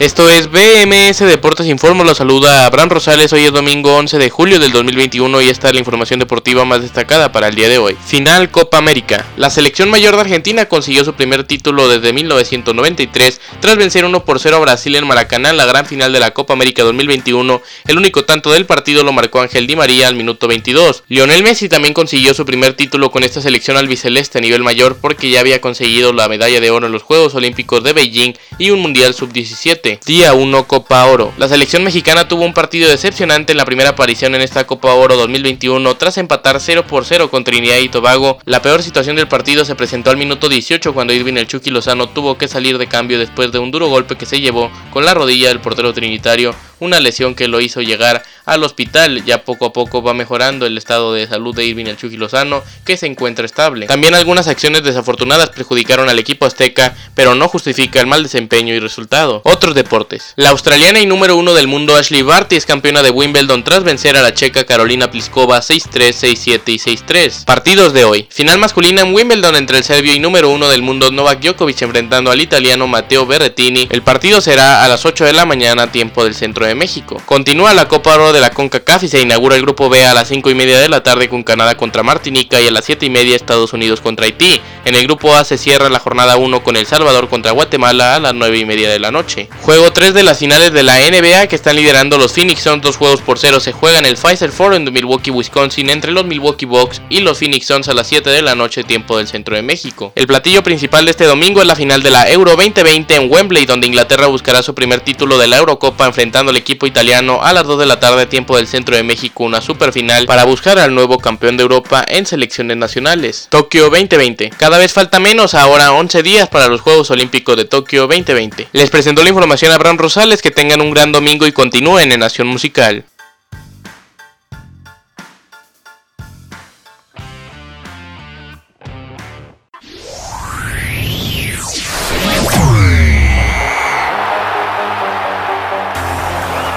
Esto es BMS Deportes Informo, lo saluda Abraham Rosales, hoy es domingo 11 de julio del 2021 y esta es la información deportiva más destacada para el día de hoy. Final Copa América. La selección mayor de Argentina consiguió su primer título desde 1993 tras vencer 1 por 0 a Brasil en Maracaná en la gran final de la Copa América 2021. El único tanto del partido lo marcó Ángel Di María al minuto 22. Lionel Messi también consiguió su primer título con esta selección albiceleste a nivel mayor porque ya había conseguido la medalla de oro en los Juegos Olímpicos de Beijing y un Mundial Sub-17. Día 1 Copa Oro. La selección mexicana tuvo un partido decepcionante en la primera aparición en esta Copa Oro 2021 tras empatar 0 por 0 con Trinidad y Tobago. La peor situación del partido se presentó al minuto 18 cuando Irving el Chucky Lozano tuvo que salir de cambio después de un duro golpe que se llevó con la rodilla del portero trinitario una lesión que lo hizo llegar al hospital. Ya poco a poco va mejorando el estado de salud de Irving el Chucky Lozano, que se encuentra estable. También algunas acciones desafortunadas perjudicaron al equipo azteca, pero no justifica el mal desempeño y resultado. Otros deportes. La australiana y número uno del mundo Ashley Barty es campeona de Wimbledon tras vencer a la checa Carolina Pliskova 6-3, 6-7 y 6-3. Partidos de hoy. Final masculina en Wimbledon entre el serbio y número uno del mundo Novak Djokovic enfrentando al italiano Matteo Berrettini. El partido será a las 8 de la mañana, tiempo del centro de México. Continúa la Copa Oro de la CONCACAF se inaugura el grupo B a las 5 y media de la tarde con Canadá contra Martinica y a las 7 y media Estados Unidos contra Haití. En el grupo A se cierra la jornada 1 con El Salvador contra Guatemala a las 9 y media de la noche. Juego 3 de las finales de la NBA que están liderando los Phoenix Suns, dos juegos por cero se juegan el Pfizer Forum de Milwaukee, Wisconsin entre los Milwaukee Bucks y los Phoenix Suns a las 7 de la noche tiempo del centro de México. El platillo principal de este domingo es la final de la Euro 2020 en Wembley donde Inglaterra buscará su primer título de la Eurocopa enfrentando al equipo italiano a las 2 de la tarde tiempo del centro de México una super final para buscar al nuevo campeón de Europa en selecciones nacionales. Tokio 2020. Cada vez falta menos, ahora 11 días para los Juegos Olímpicos de Tokio 2020. Les presentó la información a Abraham Rosales, que tengan un gran domingo y continúen en Nación Musical.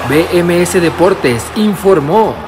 BMS Deportes informó.